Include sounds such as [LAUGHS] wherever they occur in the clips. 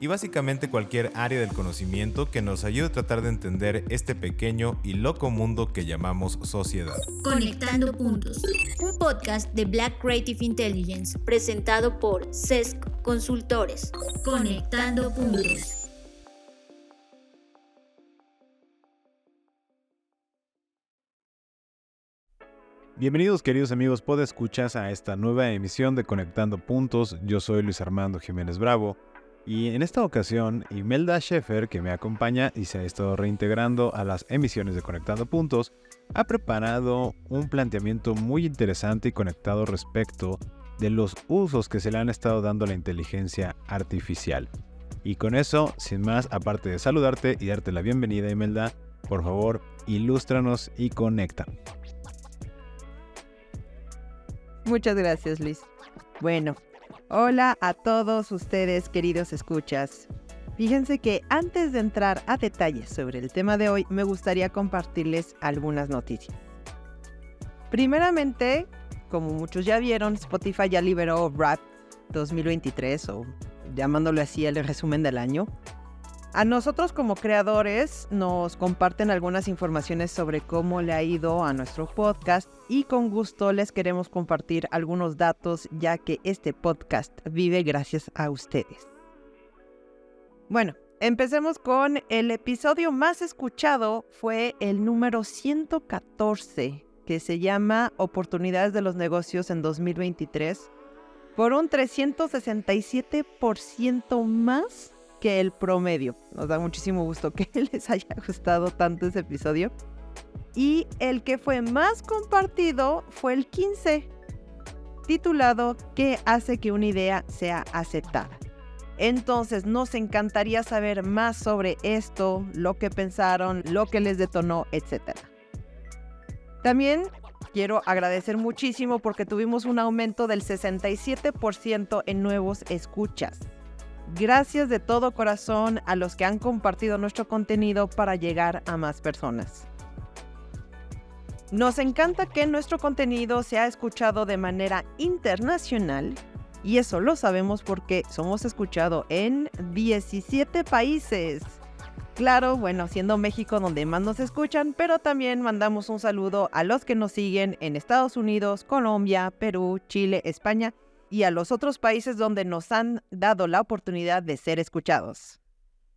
y básicamente cualquier área del conocimiento que nos ayude a tratar de entender este pequeño y loco mundo que llamamos sociedad. Conectando Puntos, un podcast de Black Creative Intelligence presentado por CESC Consultores. Conectando Puntos. Bienvenidos queridos amigos escuchas a esta nueva emisión de Conectando Puntos. Yo soy Luis Armando Jiménez Bravo y en esta ocasión, Imelda Schaeffer, que me acompaña y se ha estado reintegrando a las emisiones de Conectando Puntos, ha preparado un planteamiento muy interesante y conectado respecto de los usos que se le han estado dando a la inteligencia artificial. Y con eso, sin más, aparte de saludarte y darte la bienvenida, Imelda, por favor, ilústranos y conecta. Muchas gracias, Luis. Bueno, Hola a todos ustedes queridos escuchas. Fíjense que antes de entrar a detalles sobre el tema de hoy, me gustaría compartirles algunas noticias. Primeramente, como muchos ya vieron, Spotify ya liberó Rap 2023 o llamándolo así el resumen del año. A nosotros como creadores nos comparten algunas informaciones sobre cómo le ha ido a nuestro podcast y con gusto les queremos compartir algunos datos ya que este podcast vive gracias a ustedes. Bueno, empecemos con el episodio más escuchado fue el número 114 que se llama Oportunidades de los negocios en 2023 por un 367% más que el promedio. Nos da muchísimo gusto que [LAUGHS] les haya gustado tanto ese episodio. Y el que fue más compartido fue el 15, titulado ¿Qué hace que una idea sea aceptada? Entonces nos encantaría saber más sobre esto, lo que pensaron, lo que les detonó, etc. También quiero agradecer muchísimo porque tuvimos un aumento del 67% en nuevos escuchas. Gracias de todo corazón a los que han compartido nuestro contenido para llegar a más personas. Nos encanta que nuestro contenido sea escuchado de manera internacional y eso lo sabemos porque somos escuchados en 17 países. Claro, bueno, siendo México donde más nos escuchan, pero también mandamos un saludo a los que nos siguen en Estados Unidos, Colombia, Perú, Chile, España y a los otros países donde nos han dado la oportunidad de ser escuchados.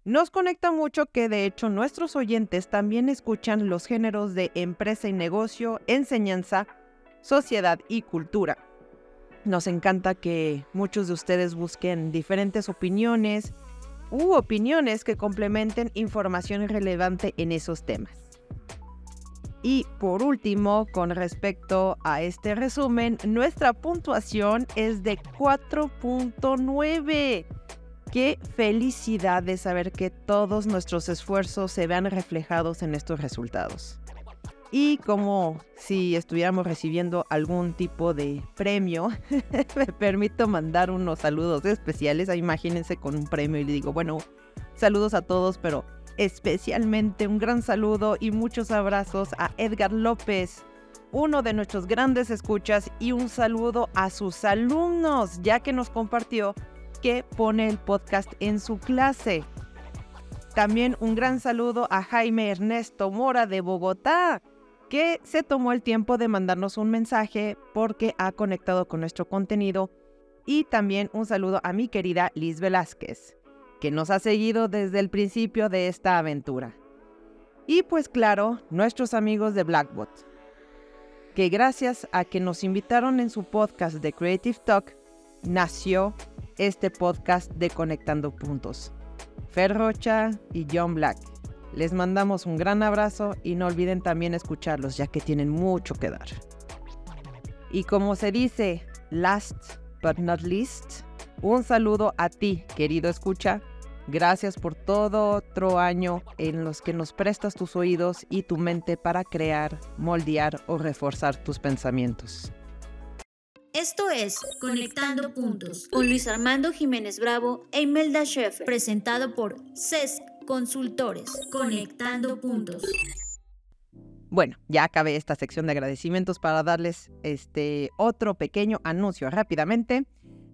Nos conecta mucho que de hecho nuestros oyentes también escuchan los géneros de empresa y negocio, enseñanza, sociedad y cultura. Nos encanta que muchos de ustedes busquen diferentes opiniones u opiniones que complementen información relevante en esos temas. Y por último, con respecto a este resumen, nuestra puntuación es de 4.9. Qué felicidad de saber que todos nuestros esfuerzos se vean reflejados en estos resultados. Y como si estuviéramos recibiendo algún tipo de premio, [LAUGHS] me permito mandar unos saludos especiales. Imagínense con un premio y le digo, bueno, saludos a todos, pero especialmente un gran saludo y muchos abrazos a Edgar López, uno de nuestros grandes escuchas, y un saludo a sus alumnos, ya que nos compartió que pone el podcast en su clase. También un gran saludo a Jaime Ernesto Mora de Bogotá, que se tomó el tiempo de mandarnos un mensaje porque ha conectado con nuestro contenido. Y también un saludo a mi querida Liz Velázquez que nos ha seguido desde el principio de esta aventura. Y pues claro, nuestros amigos de Blackbot, que gracias a que nos invitaron en su podcast de Creative Talk, nació este podcast de Conectando Puntos. Fer Rocha y John Black. Les mandamos un gran abrazo y no olviden también escucharlos ya que tienen mucho que dar. Y como se dice, last but not least, un saludo a ti, querido escucha, Gracias por todo otro año en los que nos prestas tus oídos y tu mente para crear, moldear o reforzar tus pensamientos. Esto es Conectando Puntos con Luis Armando Jiménez Bravo e Imelda Sheffer, presentado por CESC Consultores. Conectando Puntos. Bueno, ya acabé esta sección de agradecimientos para darles este otro pequeño anuncio rápidamente.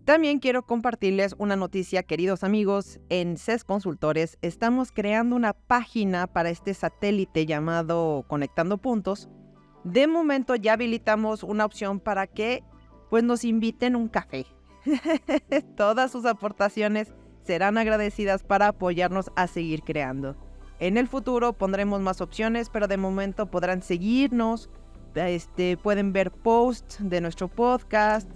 También quiero compartirles una noticia, queridos amigos. En CES Consultores estamos creando una página para este satélite llamado Conectando Puntos. De momento ya habilitamos una opción para que pues nos inviten un café. [LAUGHS] Todas sus aportaciones serán agradecidas para apoyarnos a seguir creando. En el futuro pondremos más opciones, pero de momento podrán seguirnos, este, pueden ver posts de nuestro podcast,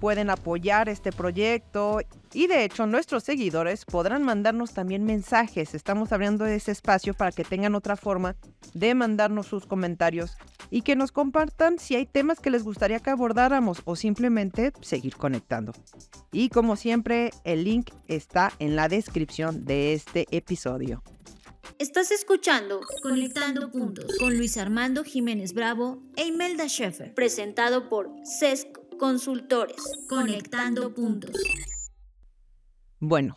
pueden apoyar este proyecto y de hecho nuestros seguidores podrán mandarnos también mensajes. Estamos abriendo ese espacio para que tengan otra forma de mandarnos sus comentarios y que nos compartan si hay temas que les gustaría que abordáramos o simplemente seguir conectando. Y como siempre, el link está en la descripción de este episodio. Estás escuchando Conectando Puntos con Luis Armando Jiménez Bravo e Imelda Schaeffer, presentado por CESC Consultores. Conectando Puntos. Bueno,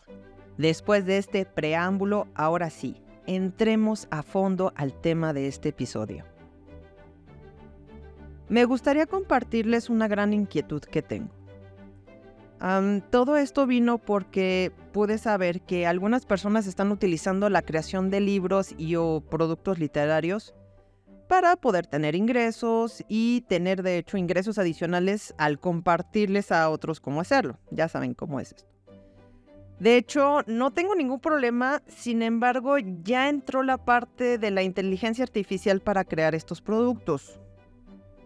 después de este preámbulo, ahora sí, entremos a fondo al tema de este episodio. Me gustaría compartirles una gran inquietud que tengo todo esto vino porque pude saber que algunas personas están utilizando la creación de libros y o productos literarios para poder tener ingresos y tener de hecho ingresos adicionales al compartirles a otros cómo hacerlo. Ya saben cómo es esto. De hecho, no tengo ningún problema, sin embargo, ya entró la parte de la inteligencia artificial para crear estos productos.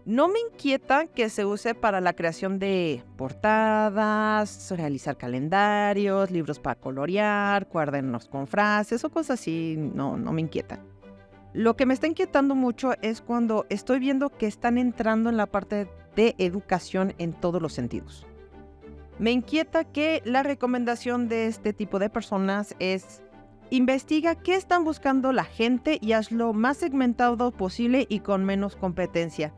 No me inquieta que se use para la creación de portadas, realizar calendarios, libros para colorear, cuadernos con frases o cosas así. No, no me inquieta. Lo que me está inquietando mucho es cuando estoy viendo que están entrando en la parte de educación en todos los sentidos. Me inquieta que la recomendación de este tipo de personas es investiga qué están buscando la gente y hazlo más segmentado posible y con menos competencia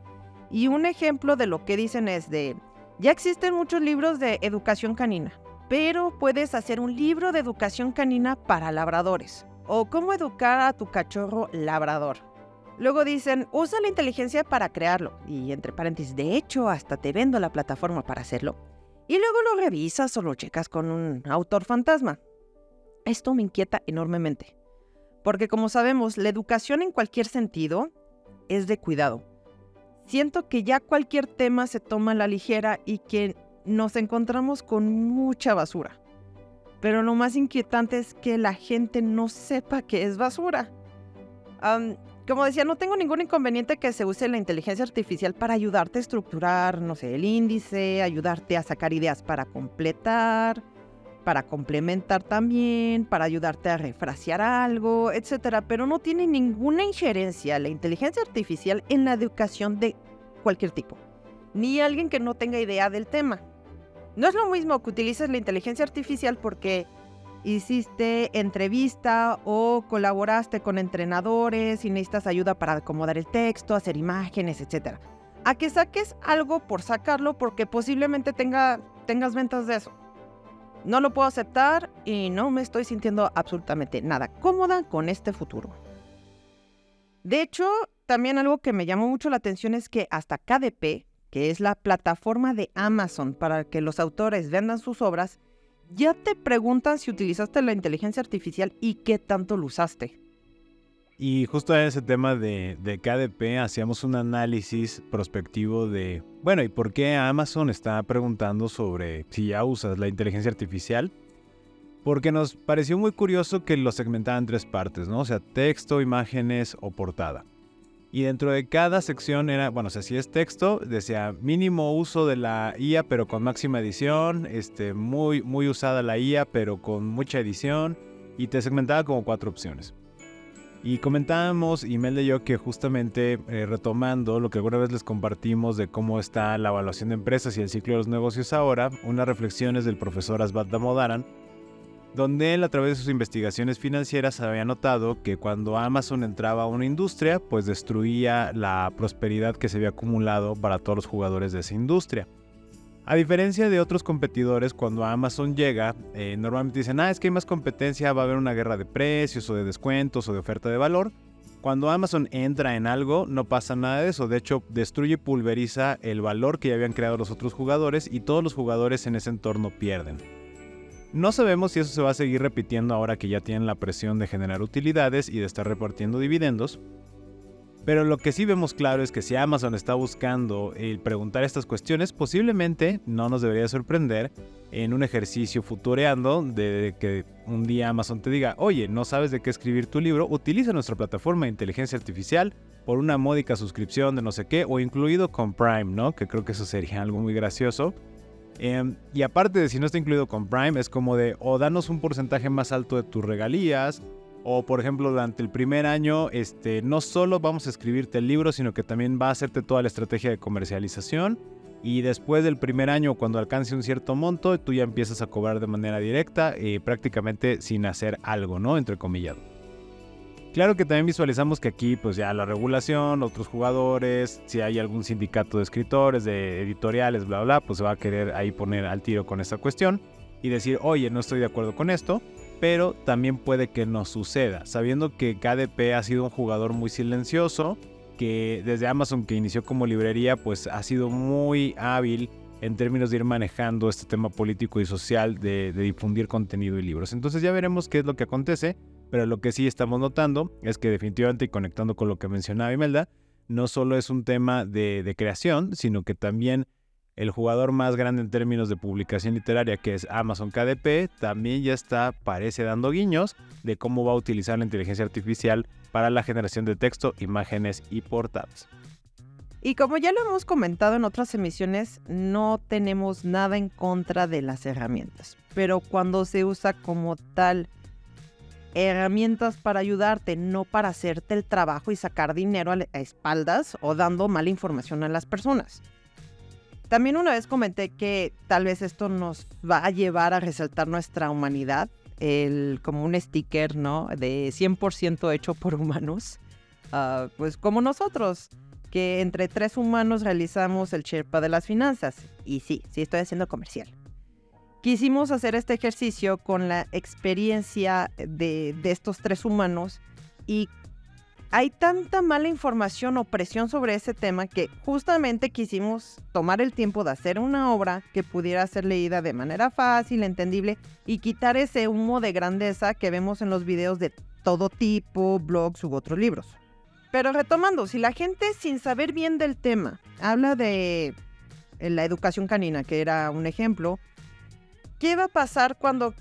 y un ejemplo de lo que dicen es de, ya existen muchos libros de educación canina, pero puedes hacer un libro de educación canina para labradores. O cómo educar a tu cachorro labrador. Luego dicen, usa la inteligencia para crearlo. Y entre paréntesis, de hecho, hasta te vendo la plataforma para hacerlo. Y luego lo revisas o lo checas con un autor fantasma. Esto me inquieta enormemente. Porque como sabemos, la educación en cualquier sentido es de cuidado siento que ya cualquier tema se toma a la ligera y que nos encontramos con mucha basura. Pero lo más inquietante es que la gente no sepa que es basura. como decía, no tengo ningún inconveniente que se use la inteligencia artificial para ayudarte a estructurar, no sé, el índice, ayudarte a sacar ideas para completar, para complementar también, para ayudarte a refrasear algo, etc. Pero no tiene ninguna injerencia la inteligencia artificial en la educación de cualquier tipo, ni alguien que no tenga idea del tema. No es lo mismo que utilices la inteligencia artificial porque hiciste entrevista o colaboraste con entrenadores y necesitas ayuda para acomodar el texto, hacer imágenes, etc. A que saques algo por sacarlo porque posiblemente tenga, tengas ventas de eso. No lo puedo aceptar y no me estoy sintiendo absolutamente nada cómoda con este futuro. De hecho, también algo que me llamó mucho la atención es que hasta KDP, que es la plataforma de Amazon para que los autores vendan sus obras, ya te preguntan si utilizaste la inteligencia artificial y qué tanto lo usaste. Y justo en ese tema de, de, KDP hacíamos un análisis prospectivo de, bueno, ¿y por qué Amazon está preguntando sobre si ya usas la inteligencia artificial? Porque nos pareció muy curioso que lo segmentaban en tres partes, ¿no? O sea, texto, imágenes o portada. Y dentro de cada sección era, bueno, o sea, si es texto, decía mínimo uso de la IA pero con máxima edición, este, muy, muy usada la IA pero con mucha edición, y te segmentaba como cuatro opciones. Y comentábamos, y yo, que justamente eh, retomando lo que alguna vez les compartimos de cómo está la evaluación de empresas y el ciclo de los negocios ahora, unas reflexiones del profesor Asbat Damodaran, donde él a través de sus investigaciones financieras había notado que cuando Amazon entraba a una industria, pues destruía la prosperidad que se había acumulado para todos los jugadores de esa industria. A diferencia de otros competidores, cuando Amazon llega, eh, normalmente dicen, ah, es que hay más competencia, va a haber una guerra de precios o de descuentos o de oferta de valor. Cuando Amazon entra en algo, no pasa nada de eso. De hecho, destruye y pulveriza el valor que ya habían creado los otros jugadores y todos los jugadores en ese entorno pierden. No sabemos si eso se va a seguir repitiendo ahora que ya tienen la presión de generar utilidades y de estar repartiendo dividendos. Pero lo que sí vemos claro es que si Amazon está buscando el preguntar estas cuestiones, posiblemente no nos debería sorprender en un ejercicio futureando de que un día Amazon te diga, oye, no sabes de qué escribir tu libro, utiliza nuestra plataforma de inteligencia artificial por una módica suscripción de no sé qué o incluido con Prime, ¿no? Que creo que eso sería algo muy gracioso. Em, y aparte de si no está incluido con Prime, es como de o danos un porcentaje más alto de tus regalías. O por ejemplo, durante el primer año, este, no solo vamos a escribirte el libro, sino que también va a hacerte toda la estrategia de comercialización y después del primer año, cuando alcance un cierto monto, tú ya empiezas a cobrar de manera directa, eh, prácticamente sin hacer algo, ¿no? Entre comillas. Claro que también visualizamos que aquí, pues ya la regulación, otros jugadores, si hay algún sindicato de escritores, de editoriales, bla, bla, pues se va a querer ahí poner al tiro con esta cuestión y decir, oye, no estoy de acuerdo con esto, pero también puede que no suceda, sabiendo que KDP ha sido un jugador muy silencioso, que desde Amazon que inició como librería, pues ha sido muy hábil en términos de ir manejando este tema político y social de, difundir contenido y libros. Entonces ya veremos qué es lo que acontece, pero lo que sí estamos notando es que definitivamente, y conectando con lo que mencionaba Imelda, no solo es un tema de, creación, sino que también el jugador más grande en términos de publicación literaria, que es Amazon KDP, también ya está, parece, dando guiños de cómo va a utilizar la inteligencia artificial para la generación de texto, imágenes y portadas. Y como ya lo hemos comentado en otras emisiones, no tenemos nada en contra de las herramientas, pero cuando se usa como tal herramientas para ayudarte, no para hacerte el trabajo y sacar dinero a espaldas o dando mala información a las personas. También una vez comenté que tal vez esto nos va a llevar a resaltar nuestra humanidad el, como un sticker, ¿no? De 100% hecho por humanos. Ah, pues como nosotros, que entre tres humanos realizamos el Sherpa de las finanzas. Y sí, sí estoy haciendo comercial. Quisimos hacer este ejercicio con la experiencia de, estos tres humanos y hay tanta mala información o presión sobre ese tema que justamente quisimos tomar el tiempo de hacer una obra que pudiera ser leída de manera fácil, entendible y quitar ese humo de grandeza que vemos en los videos de todo tipo, blogs u otros libros. Pero retomando, si la gente sin saber bien del tema habla de eh, la educación canina, que era un ejemplo, ¿qué va a pasar cuando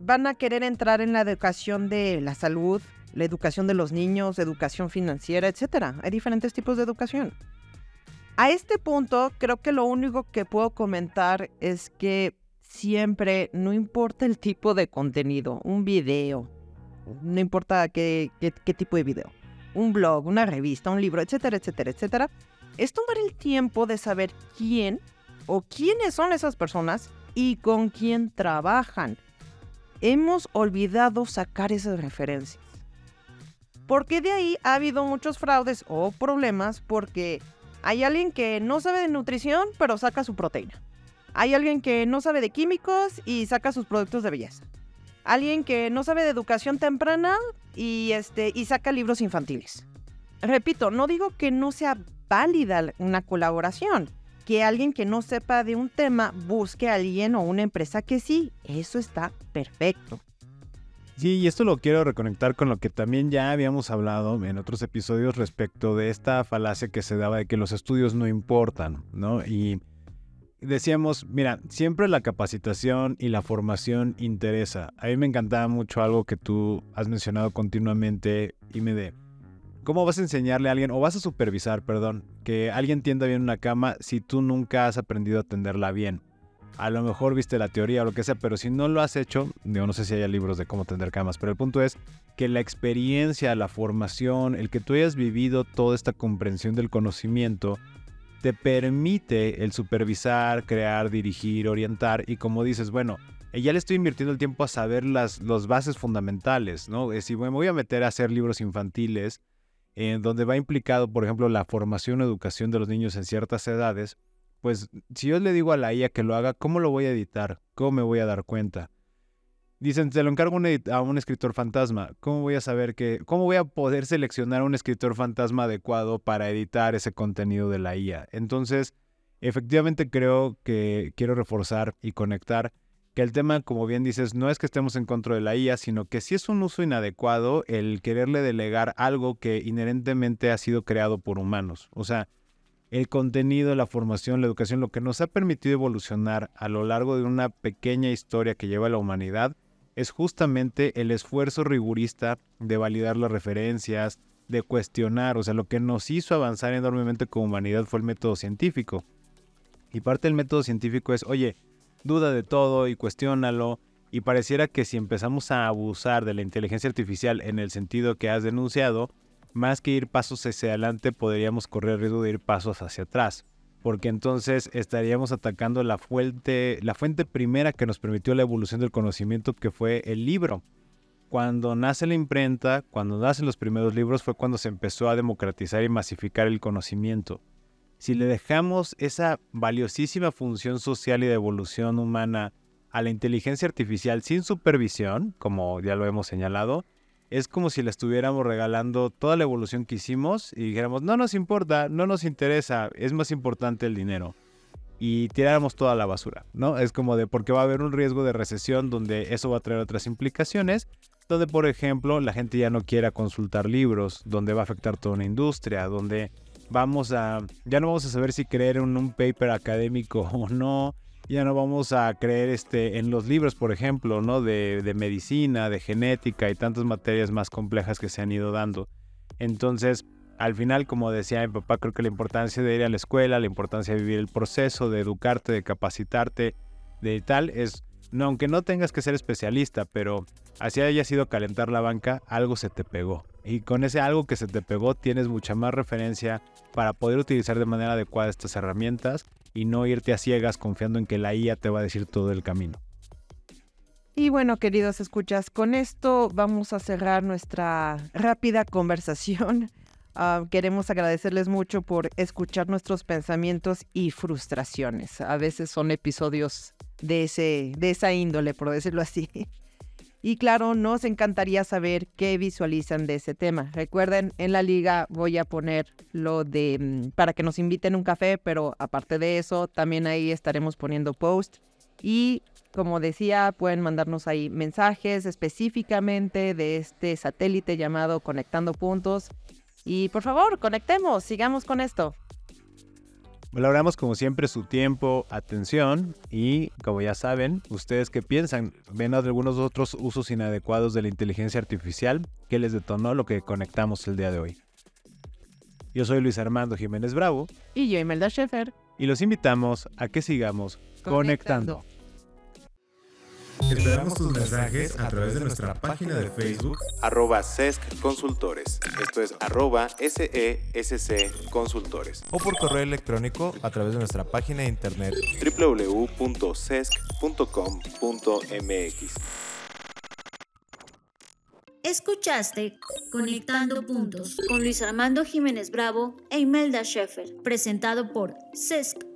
van a querer entrar en la educación de la salud, la educación de los niños, educación financiera, etc. Hay diferentes tipos de educación. A este punto, creo que lo único que puedo comentar es que siempre, no importa el tipo de contenido, un video, no importa qué, qué, tipo de video, un blog, una revista, un libro, etcétera, etcétera, etcétera, es tomar el tiempo de saber quién o quiénes son esas personas y con quién trabajan. Hemos olvidado sacar esas referencias. Porque de ahí ha habido muchos fraudes o problemas porque hay alguien que no sabe de nutrición pero saca su proteína. Hay alguien que no sabe de químicos y saca sus productos de belleza. Alguien que no sabe de educación temprana y, este, y saca libros infantiles. Repito, no digo que no sea válida una colaboración, que alguien que no sepa de un tema busque a alguien o una empresa que sí, eso está perfecto. Sí, y esto lo quiero reconectar con lo que también ya habíamos hablado en otros episodios respecto de esta falacia que se daba de que los estudios no importan, ¿no? Y decíamos, mira, siempre la capacitación y la formación interesa. A mí me encantaba mucho algo que tú has mencionado continuamente y me de... ¿Cómo vas a enseñarle a alguien, o vas a supervisar, perdón, que alguien tienda bien una cama si tú nunca has aprendido a tenderla bien? a lo mejor viste la teoría o lo que sea, pero si no lo has hecho, digo, no sé si haya libros de cómo tender camas, pero el punto es que la experiencia, la formación, el que tú hayas vivido toda esta comprensión del conocimiento, te permite el supervisar, crear, dirigir, orientar y como dices, bueno, eh, ya le estoy invirtiendo el tiempo a saber las los bases fundamentales, ¿no? Eh, si me voy a meter a hacer libros infantiles, en donde va implicado, por ejemplo, la formación o educación de los niños en ciertas edades, pues si yo le digo a la IA que lo haga, ¿cómo lo voy a editar? ¿Cómo me voy a dar cuenta? Dicen, te lo encargo a un escritor fantasma. ¿Cómo voy a saber que, cómo voy a poder seleccionar un escritor fantasma adecuado para editar ese contenido de la IA? Entonces, efectivamente creo que quiero reforzar y conectar que el tema, como bien dices, no es que estemos en contra de la IA, sino que sí es un uso inadecuado el quererle delegar algo que inherentemente ha sido creado por humanos. O sea, el contenido, la formación, la educación, lo que nos ha permitido evolucionar a lo largo de una pequeña historia que lleva la humanidad, es justamente el esfuerzo rigurista de validar las referencias, de cuestionar, o sea, lo que nos hizo avanzar enormemente como humanidad fue el método científico. Y parte del método científico es, oye, duda de todo y cuestiónalo, y pareciera que si empezamos a abusar de la inteligencia artificial en el sentido que has denunciado, más que ir pasos hacia adelante, podríamos correr riesgo de ir pasos hacia atrás porque entonces estaríamos atacando la fuente, la fuente primera que nos permitió la evolución del conocimiento, que fue el libro. Cuando nace la imprenta, cuando nacen los primeros libros, fue cuando se empezó a democratizar y masificar el conocimiento. Si le dejamos esa valiosísima función social y de evolución humana a la inteligencia artificial sin supervisión, como ya lo hemos señalado, es como si le estuviéramos regalando toda la evolución que hicimos y dijéramos, no nos importa, no nos interesa, es más importante el dinero. Y tiráramos toda la basura, ¿no? Es como de porque va a haber un riesgo de recesión donde eso va a traer otras implicaciones, donde por ejemplo la gente ya no quiera consultar libros, donde va a afectar toda una industria, donde vamos a, ya no vamos a saber si creer en un paper académico [LAUGHS] o no, ya no vamos a creer este, en los libros, por ejemplo, ¿no? De, de, medicina, de genética y tantas materias más complejas que se han ido dando. Entonces, al final, como decía mi papá, creo que la importancia de ir a la escuela, la importancia de vivir el proceso, de educarte, de capacitarte, de tal, es, no, aunque no tengas que ser especialista, pero así haya sido calentar la banca, algo se te pegó. Y con ese algo que se te pegó tienes mucha más referencia para poder utilizar de manera adecuada estas herramientas y no irte a ciegas confiando en que la IA te va a decir todo el camino. Y bueno, queridos escuchas, con esto vamos a cerrar nuestra rápida conversación. Ah, queremos agradecerles mucho por escuchar nuestros pensamientos y frustraciones. A veces son episodios de, ese, de esa índole, por decirlo así. [LAUGHS] Y claro, nos encantaría saber qué visualizan de ese tema. Recuerden, en la liga voy a poner lo de mm, para que nos inviten un café, pero aparte de eso, también ahí estaremos poniendo post. Y como decía, pueden mandarnos ahí mensajes específicamente de este satélite llamado Conectando Puntos. Y por favor, conectemos, sigamos con esto. Valoramos como siempre su tiempo, atención y, como ya saben, ustedes qué piensan, ven algunos otros usos inadecuados de la inteligencia artificial que les detonó lo que conectamos el día de hoy. Yo soy Luis Armando Jiménez Bravo. Y yo, Imelda Schaefer. Y los invitamos a que sigamos conectando. Esperamos tus mensajes a través de nuestra página de Facebook arroba SESC Consultores. Esto es arroba SESC Consultores. O por correo electrónico a través de nuestra página de internet www.sesc.com.mx. Escuchaste Conectando Puntos con Luis Armando Jiménez Bravo e Imelda Schaeffer, presentado por CESC